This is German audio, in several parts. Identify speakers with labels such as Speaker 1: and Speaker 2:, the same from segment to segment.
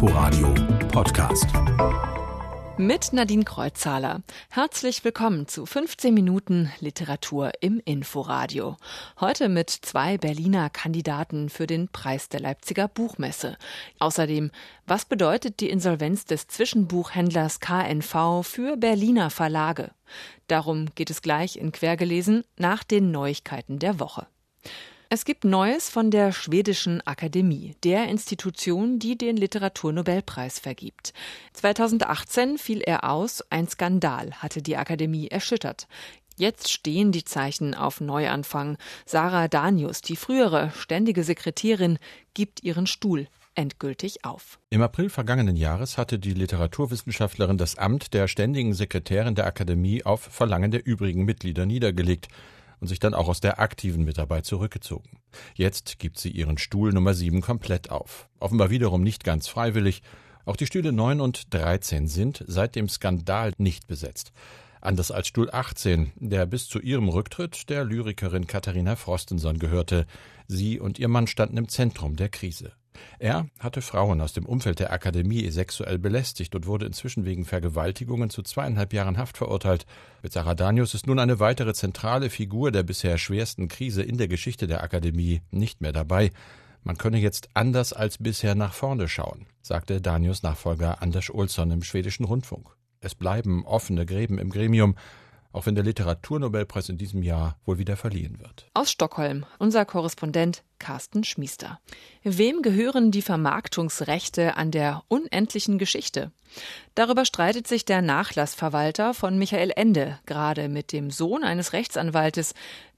Speaker 1: Inforadio Podcast.
Speaker 2: Mit Nadine Kreuzzahler. Herzlich willkommen zu 15 Minuten Literatur im Inforadio. Heute mit zwei Berliner Kandidaten für den Preis der Leipziger Buchmesse. Außerdem, was bedeutet die Insolvenz des Zwischenbuchhändlers KNV für Berliner Verlage? Darum geht es gleich in Quergelesen nach den Neuigkeiten der Woche. Es gibt Neues von der Schwedischen Akademie, der Institution, die den Literaturnobelpreis vergibt. 2018 fiel er aus, ein Skandal hatte die Akademie erschüttert. Jetzt stehen die Zeichen auf Neuanfang. Sarah Danius, die frühere ständige Sekretärin, gibt ihren Stuhl endgültig auf.
Speaker 3: Im April vergangenen Jahres hatte die Literaturwissenschaftlerin das Amt der ständigen Sekretärin der Akademie auf Verlangen der übrigen Mitglieder niedergelegt und sich dann auch aus der aktiven Mitarbeit zurückgezogen. Jetzt gibt sie ihren Stuhl Nummer 7 komplett auf. Offenbar wiederum nicht ganz freiwillig. Auch die Stühle 9 und 13 sind seit dem Skandal nicht besetzt. Anders als Stuhl 18, der bis zu ihrem Rücktritt der Lyrikerin Katharina Frostenson gehörte. Sie und ihr Mann standen im Zentrum der Krise. Er hatte Frauen aus dem Umfeld der Akademie sexuell belästigt und wurde inzwischen wegen Vergewaltigungen zu zweieinhalb Jahren Haft verurteilt. Mit Sarah Danius ist nun eine weitere zentrale Figur der bisher schwersten Krise in der Geschichte der Akademie nicht mehr dabei. Man könne jetzt anders als bisher nach vorne schauen, sagte Danius Nachfolger Anders Olsson im schwedischen Rundfunk. Es bleiben offene Gräben im Gremium, auch wenn der Literaturnobelpreis in diesem Jahr wohl wieder verliehen wird.
Speaker 2: Aus Stockholm, unser Korrespondent Carsten Schmiester. Wem gehören die Vermarktungsrechte an der unendlichen Geschichte? Darüber streitet sich der Nachlassverwalter von Michael Ende, gerade mit dem Sohn eines Rechtsanwaltes,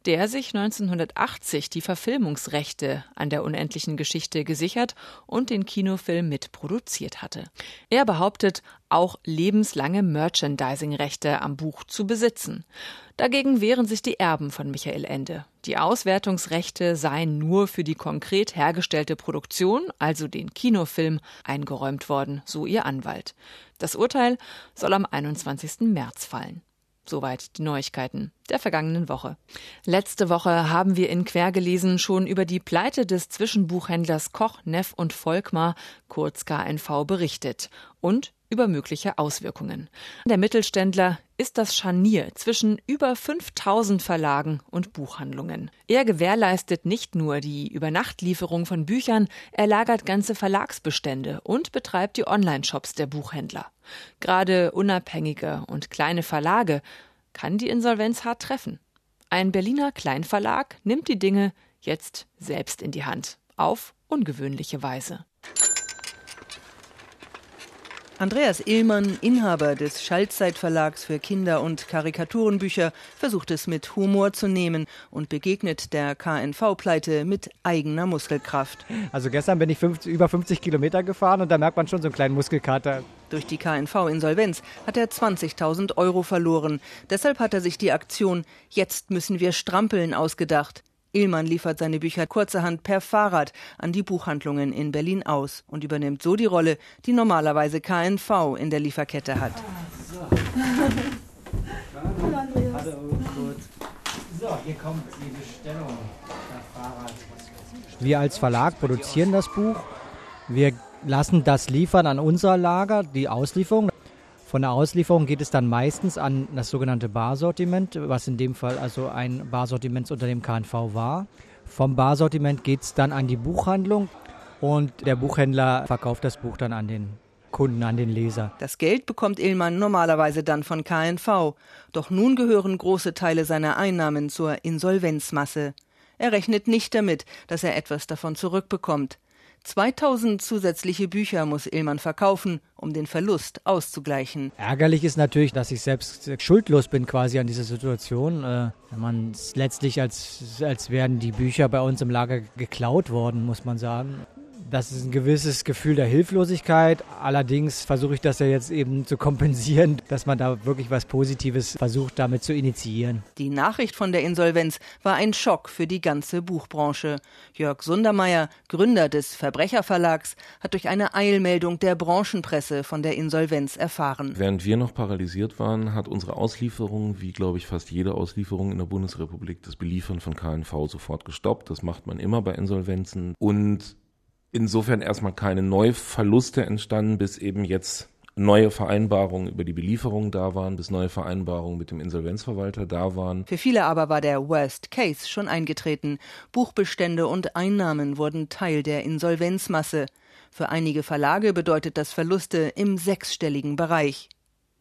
Speaker 2: der sich 1980 die Verfilmungsrechte an der unendlichen Geschichte gesichert und den Kinofilm mitproduziert hatte. Er behauptet, auch lebenslange Merchandising-Rechte am Buch zu besitzen. Dagegen wehren sich die Erben von Michael Ende. Die Auswertungsrechte seien nur für die konkret hergestellte Produktion, also den Kinofilm, eingeräumt worden, so ihr Anwalt. Das Urteil soll am 21. März fallen. Soweit die Neuigkeiten der vergangenen Woche. Letzte Woche haben wir in Quergelesen schon über die Pleite des Zwischenbuchhändlers Koch, Neff und Volkmar, kurz KNV, berichtet und über mögliche Auswirkungen. Der Mittelständler ist das Scharnier zwischen über 5000 Verlagen und Buchhandlungen. Er gewährleistet nicht nur die Übernachtlieferung von Büchern, er lagert ganze Verlagsbestände und betreibt die Online-Shops der Buchhändler. Gerade unabhängige und kleine Verlage kann die Insolvenz hart treffen. Ein Berliner Kleinverlag nimmt die Dinge jetzt selbst in die Hand, auf ungewöhnliche Weise.
Speaker 4: Andreas Illmann, Inhaber des Schaltzeitverlags für Kinder- und Karikaturenbücher, versucht es mit Humor zu nehmen und begegnet der KNV-Pleite mit eigener Muskelkraft.
Speaker 5: Also gestern bin ich 50, über 50 Kilometer gefahren und da merkt man schon so einen kleinen Muskelkater.
Speaker 4: Durch die KNV-Insolvenz hat er 20.000 Euro verloren. Deshalb hat er sich die Aktion Jetzt müssen wir strampeln ausgedacht. Illmann liefert seine Bücher kurzerhand per Fahrrad an die Buchhandlungen in Berlin aus und übernimmt so die Rolle, die normalerweise KNV in der Lieferkette hat.
Speaker 5: So, hier kommt die Bestellung per Fahrrad. Wir als Verlag produzieren das Buch. Wir lassen das liefern an unser Lager, die Auslieferung. Von der Auslieferung geht es dann meistens an das sogenannte Barsortiment, was in dem Fall also ein Barsortiment unter dem KNV war. Vom Barsortiment geht es dann an die Buchhandlung und der Buchhändler verkauft das Buch dann an den Kunden, an den Leser.
Speaker 4: Das Geld bekommt Illmann normalerweise dann von KNV. Doch nun gehören große Teile seiner Einnahmen zur Insolvenzmasse. Er rechnet nicht damit, dass er etwas davon zurückbekommt. 2000 zusätzliche Bücher muss Illmann verkaufen, um den Verlust auszugleichen.
Speaker 5: Ärgerlich ist natürlich, dass ich selbst schuldlos bin quasi an dieser Situation. Äh, man letztlich als, als wären die Bücher bei uns im Lager geklaut worden, muss man sagen. Das ist ein gewisses Gefühl der Hilflosigkeit. Allerdings versuche ich das ja jetzt eben zu kompensieren, dass man da wirklich was Positives versucht, damit zu initiieren.
Speaker 4: Die Nachricht von der Insolvenz war ein Schock für die ganze Buchbranche. Jörg Sundermeier, Gründer des Verbrecherverlags, hat durch eine Eilmeldung der Branchenpresse von der Insolvenz erfahren.
Speaker 6: Während wir noch paralysiert waren, hat unsere Auslieferung, wie glaube ich fast jede Auslieferung in der Bundesrepublik, das Beliefern von KNV sofort gestoppt. Das macht man immer bei Insolvenzen. Und insofern erstmal keine Neuverluste entstanden, bis eben jetzt neue Vereinbarungen über die Belieferung da waren, bis neue Vereinbarungen mit dem Insolvenzverwalter da waren.
Speaker 4: Für viele aber war der Worst Case schon eingetreten. Buchbestände und Einnahmen wurden Teil der Insolvenzmasse. Für einige Verlage bedeutet das Verluste im sechsstelligen Bereich.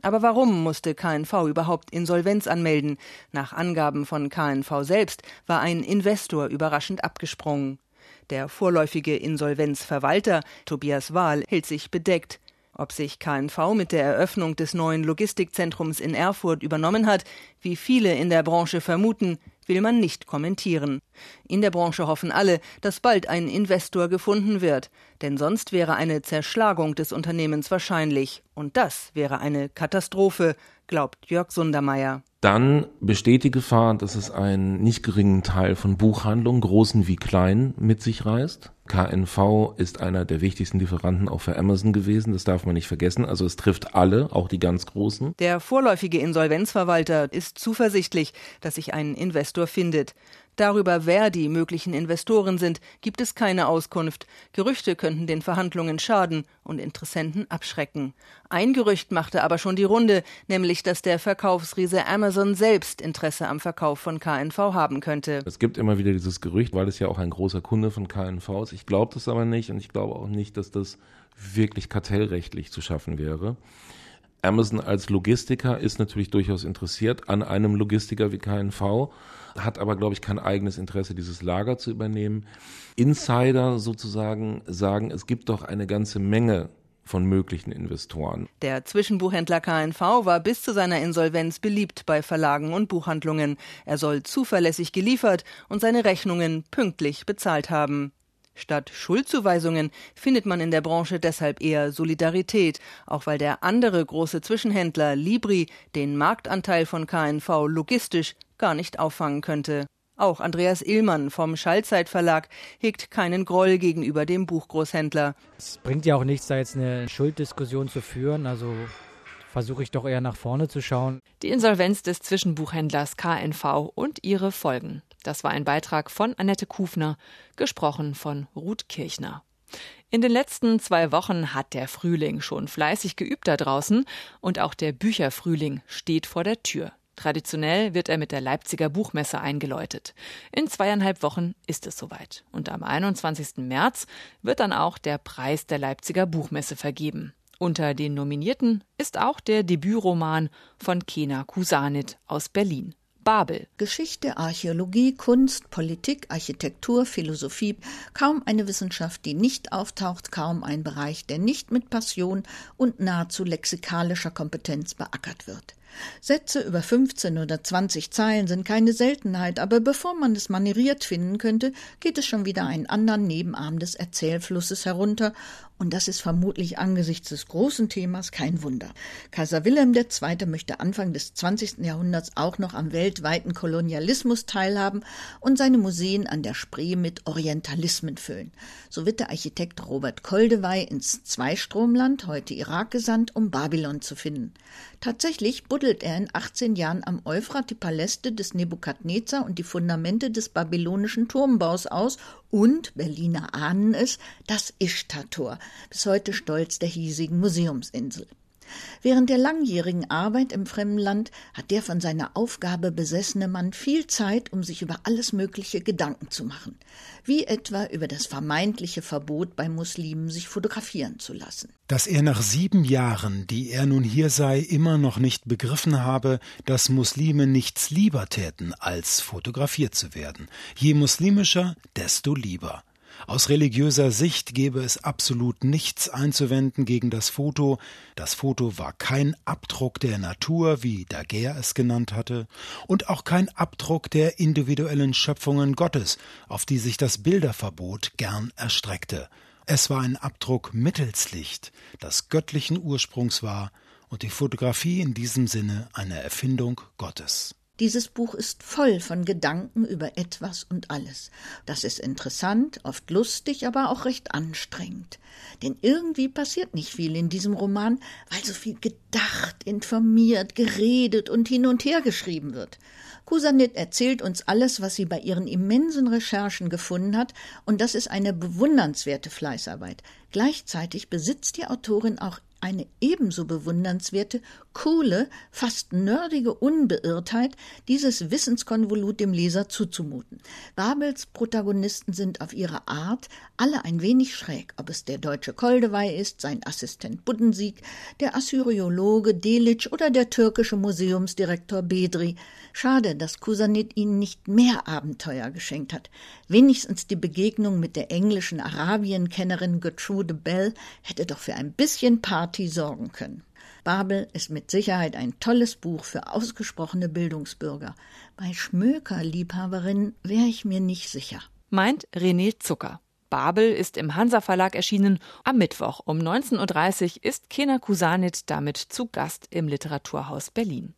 Speaker 4: Aber warum musste KNV überhaupt Insolvenz anmelden? Nach Angaben von KNV selbst war ein Investor überraschend abgesprungen. Der vorläufige Insolvenzverwalter Tobias Wahl hält sich bedeckt. Ob sich KNV mit der Eröffnung des neuen Logistikzentrums in Erfurt übernommen hat, wie viele in der Branche vermuten, will man nicht kommentieren. In der Branche hoffen alle, dass bald ein Investor gefunden wird, denn sonst wäre eine Zerschlagung des Unternehmens wahrscheinlich, und das wäre eine Katastrophe, glaubt Jörg Sundermeier.
Speaker 6: Dann besteht die Gefahr, dass es einen nicht geringen Teil von Buchhandlungen, großen wie kleinen, mit sich reißt. KNV ist einer der wichtigsten Lieferanten auch für Amazon gewesen, das darf man nicht vergessen. Also es trifft alle, auch die ganz großen.
Speaker 4: Der vorläufige Insolvenzverwalter ist zuversichtlich, dass sich ein Investor findet. Darüber, wer die möglichen Investoren sind, gibt es keine Auskunft. Gerüchte könnten den Verhandlungen schaden und Interessenten abschrecken. Ein Gerücht machte aber schon die Runde, nämlich dass der Verkaufsriese Amazon selbst Interesse am Verkauf von KNV haben könnte.
Speaker 6: Es gibt immer wieder dieses Gerücht, weil es ja auch ein großer Kunde von KNV ist. Ich glaube das aber nicht und ich glaube auch nicht, dass das wirklich kartellrechtlich zu schaffen wäre. Amazon als Logistiker ist natürlich durchaus interessiert an einem Logistiker wie KNV, hat aber, glaube ich, kein eigenes Interesse, dieses Lager zu übernehmen. Insider sozusagen sagen, es gibt doch eine ganze Menge von möglichen Investoren.
Speaker 4: Der Zwischenbuchhändler KNV war bis zu seiner Insolvenz beliebt bei Verlagen und Buchhandlungen. Er soll zuverlässig geliefert und seine Rechnungen pünktlich bezahlt haben. Statt Schuldzuweisungen findet man in der Branche deshalb eher Solidarität, auch weil der andere große Zwischenhändler Libri den Marktanteil von KNV logistisch gar nicht auffangen könnte. Auch Andreas Illmann vom Schallzeitverlag hegt keinen Groll gegenüber dem Buchgroßhändler.
Speaker 5: Es bringt ja auch nichts, da jetzt eine Schulddiskussion zu führen. Also versuche ich doch eher nach vorne zu schauen.
Speaker 2: Die Insolvenz des Zwischenbuchhändlers KNV und ihre Folgen. Das war ein Beitrag von Annette Kufner, gesprochen von Ruth Kirchner. In den letzten zwei Wochen hat der Frühling schon fleißig geübt da draußen und auch der Bücherfrühling steht vor der Tür. Traditionell wird er mit der Leipziger Buchmesse eingeläutet. In zweieinhalb Wochen ist es soweit. Und am 21. März wird dann auch der Preis der Leipziger Buchmesse vergeben. Unter den Nominierten ist auch der Debütroman von Kena Kusanit aus Berlin. Babel.
Speaker 7: Geschichte, Archäologie, Kunst, Politik, Architektur, Philosophie, kaum eine Wissenschaft, die nicht auftaucht, kaum ein Bereich, der nicht mit Passion und nahezu lexikalischer Kompetenz beackert wird. Sätze über 15 oder 20 Zeilen sind keine Seltenheit, aber bevor man es manieriert finden könnte, geht es schon wieder einen anderen Nebenarm des Erzählflusses herunter, und das ist vermutlich angesichts des großen Themas kein Wunder. Kaiser Wilhelm II. möchte Anfang des 20. Jahrhunderts auch noch am weltweiten Kolonialismus teilhaben und seine Museen an der Spree mit Orientalismen füllen. So wird der Architekt Robert Koldewey ins Zweistromland, heute Irak, gesandt, um Babylon zu finden. Tatsächlich buddelt er in 18 Jahren am Euphrat die Paläste des Nebukadnezar und die Fundamente des babylonischen Turmbaus aus und, Berliner ahnen es, das Ishtar-Tor, bis heute Stolz der hiesigen Museumsinsel. Während der langjährigen Arbeit im fremden Land hat der von seiner Aufgabe besessene Mann viel Zeit, um sich über alles Mögliche Gedanken zu machen, wie etwa über das vermeintliche Verbot bei Muslimen, sich fotografieren zu lassen.
Speaker 8: Dass er nach sieben Jahren, die er nun hier sei, immer noch nicht begriffen habe, dass Muslime nichts lieber täten, als fotografiert zu werden. Je muslimischer, desto lieber. Aus religiöser Sicht gäbe es absolut nichts einzuwenden gegen das Foto. Das Foto war kein Abdruck der Natur, wie Daguerre es genannt hatte, und auch kein Abdruck der individuellen Schöpfungen Gottes, auf die sich das Bilderverbot gern erstreckte. Es war ein Abdruck mittels Licht, das göttlichen Ursprungs war und die Fotografie in diesem Sinne eine Erfindung Gottes.
Speaker 7: Dieses Buch ist voll von Gedanken über etwas und alles. Das ist interessant, oft lustig, aber auch recht anstrengend. Denn irgendwie passiert nicht viel in diesem Roman, weil so viel gedacht, informiert, geredet und hin und her geschrieben wird. Kusanit erzählt uns alles, was sie bei ihren immensen Recherchen gefunden hat, und das ist eine bewundernswerte Fleißarbeit. Gleichzeitig besitzt die Autorin auch eine ebenso bewundernswerte, coole, fast nerdige Unbeirrtheit, dieses Wissenskonvolut dem Leser zuzumuten. Babels Protagonisten sind auf ihre Art alle ein wenig schräg, ob es der deutsche Koldewey ist, sein Assistent Buddensieg, der Assyriologe Delic oder der türkische Museumsdirektor Bedri. Schade, dass Kusanit ihnen nicht mehr Abenteuer geschenkt hat. Wenigstens die Begegnung mit der englischen Arabienkennerin Gertrude Bell hätte doch für ein bisschen Party sorgen können. Babel ist mit Sicherheit ein tolles Buch für ausgesprochene Bildungsbürger. Bei Schmöker-Liebhaberinnen wäre ich mir nicht sicher.
Speaker 2: Meint René Zucker. Babel ist im Hansa Verlag erschienen. Am Mittwoch um 19.30 Uhr ist Kena Kusanit damit zu Gast im Literaturhaus Berlin.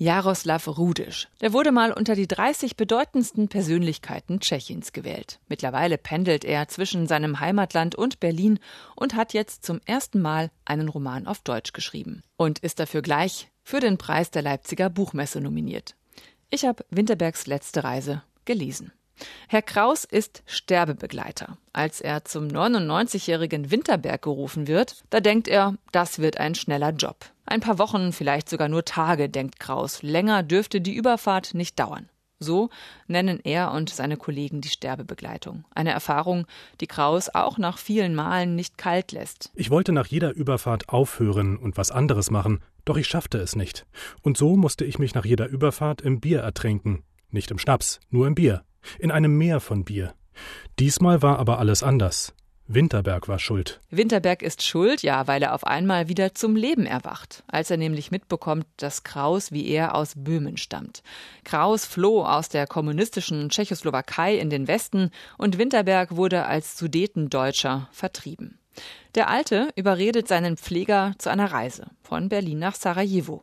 Speaker 2: Jaroslav Rudisch. Der wurde mal unter die 30 bedeutendsten Persönlichkeiten Tschechiens gewählt. Mittlerweile pendelt er zwischen seinem Heimatland und Berlin und hat jetzt zum ersten Mal einen Roman auf Deutsch geschrieben und ist dafür gleich für den Preis der Leipziger Buchmesse nominiert. Ich habe Winterbergs letzte Reise gelesen. Herr Kraus ist Sterbebegleiter. Als er zum 99-jährigen Winterberg gerufen wird, da denkt er, das wird ein schneller Job. Ein paar Wochen, vielleicht sogar nur Tage, denkt Kraus. Länger dürfte die Überfahrt nicht dauern. So nennen er und seine Kollegen die Sterbebegleitung. Eine Erfahrung, die Kraus auch nach vielen Malen nicht kalt lässt.
Speaker 9: Ich wollte nach jeder Überfahrt aufhören und was anderes machen, doch ich schaffte es nicht. Und so musste ich mich nach jeder Überfahrt im Bier ertränken. Nicht im Schnaps, nur im Bier in einem Meer von Bier. Diesmal war aber alles anders. Winterberg war schuld.
Speaker 2: Winterberg ist schuld, ja, weil er auf einmal wieder zum Leben erwacht, als er nämlich mitbekommt, dass Kraus wie er aus Böhmen stammt. Kraus floh aus der kommunistischen Tschechoslowakei in den Westen und Winterberg wurde als Sudetendeutscher vertrieben. Der Alte überredet seinen Pfleger zu einer Reise von Berlin nach Sarajevo.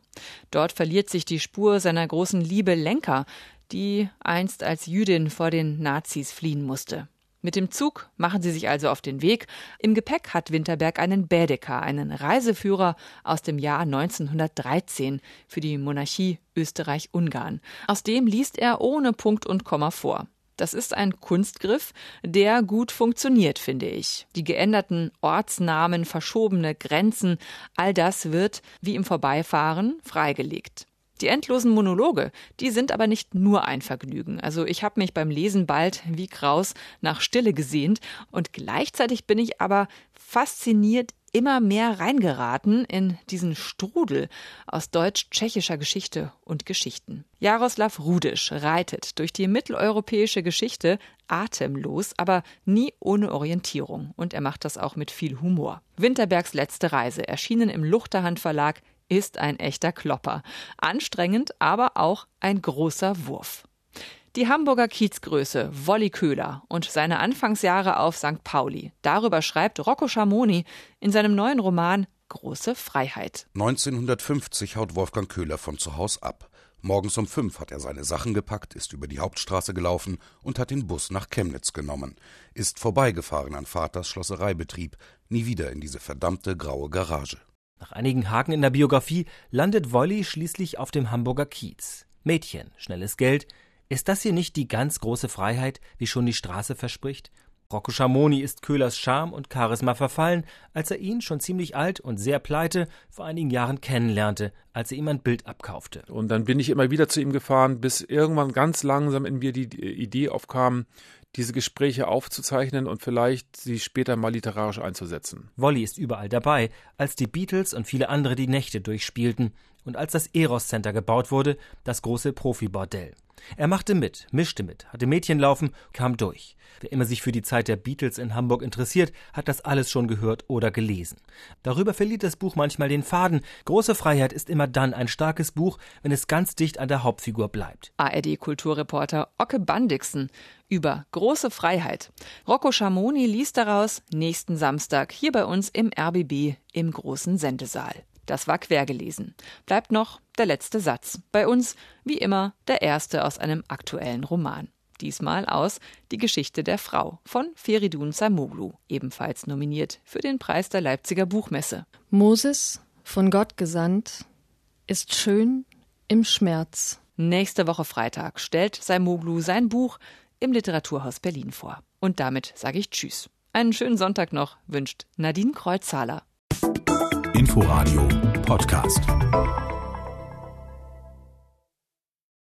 Speaker 2: Dort verliert sich die Spur seiner großen Liebe Lenka, die einst als Jüdin vor den Nazis fliehen musste. Mit dem Zug machen sie sich also auf den Weg. Im Gepäck hat Winterberg einen Bädeker, einen Reiseführer aus dem Jahr 1913 für die Monarchie Österreich-Ungarn. Aus dem liest er ohne Punkt und Komma vor. Das ist ein Kunstgriff, der gut funktioniert, finde ich. Die geänderten Ortsnamen, verschobene Grenzen, all das wird, wie im Vorbeifahren, freigelegt. Die endlosen Monologe, die sind aber nicht nur ein Vergnügen. Also ich habe mich beim Lesen bald wie Kraus nach Stille gesehnt und gleichzeitig bin ich aber fasziniert immer mehr reingeraten in diesen Strudel aus deutsch-tschechischer Geschichte und Geschichten. Jaroslav Rudisch reitet durch die mitteleuropäische Geschichte atemlos, aber nie ohne Orientierung. Und er macht das auch mit viel Humor. Winterbergs letzte Reise, erschienen im Luchterhand Verlag, ist ein echter Klopper. Anstrengend, aber auch ein großer Wurf. Die Hamburger Kiezgröße Wolli Köhler und seine Anfangsjahre auf St. Pauli. Darüber schreibt Rocco Schamoni in seinem neuen Roman Große Freiheit.
Speaker 10: 1950 haut Wolfgang Köhler von zu Hause ab. Morgens um fünf hat er seine Sachen gepackt, ist über die Hauptstraße gelaufen und hat den Bus nach Chemnitz genommen. Ist vorbeigefahren an Vaters Schlossereibetrieb, nie wieder in diese verdammte graue Garage.
Speaker 11: Nach einigen Haken in der Biografie landet Wolli schließlich auf dem Hamburger Kiez. Mädchen, schnelles Geld. Ist das hier nicht die ganz große Freiheit, wie schon die Straße verspricht? Rocco Schamoni ist Köhlers Charme und Charisma verfallen, als er ihn, schon ziemlich alt und sehr pleite, vor einigen Jahren kennenlernte, als er ihm ein Bild abkaufte.
Speaker 12: Und dann bin ich immer wieder zu ihm gefahren, bis irgendwann ganz langsam in mir die Idee aufkam, diese Gespräche aufzuzeichnen und vielleicht sie später mal literarisch einzusetzen.
Speaker 11: Wolli ist überall dabei, als die Beatles und viele andere die Nächte durchspielten und als das Eros Center gebaut wurde, das große Profibordell. Er machte mit, mischte mit, hatte Mädchen laufen, kam durch. Wer immer sich für die Zeit der Beatles in Hamburg interessiert, hat das alles schon gehört oder gelesen. Darüber verliert das Buch manchmal den Faden. Große Freiheit ist immer dann ein starkes Buch, wenn es ganz dicht an der Hauptfigur bleibt.
Speaker 2: ARD-Kulturreporter Ocke Bandixen über große Freiheit. Rocco Schamoni liest daraus nächsten Samstag hier bei uns im RBB im großen Sendesaal. Das war quergelesen. Bleibt noch der letzte Satz. Bei uns, wie immer, der erste aus einem aktuellen Roman. Diesmal aus Die Geschichte der Frau von Feridun Samoglu, ebenfalls nominiert für den Preis der Leipziger Buchmesse.
Speaker 13: Moses, von Gott gesandt, ist schön im Schmerz.
Speaker 2: Nächste Woche Freitag stellt Saimoglu sein Buch im Literaturhaus Berlin vor. Und damit sage ich Tschüss. Einen schönen Sonntag noch wünscht Nadine Kreuzhaler.
Speaker 1: Inforadio Podcast.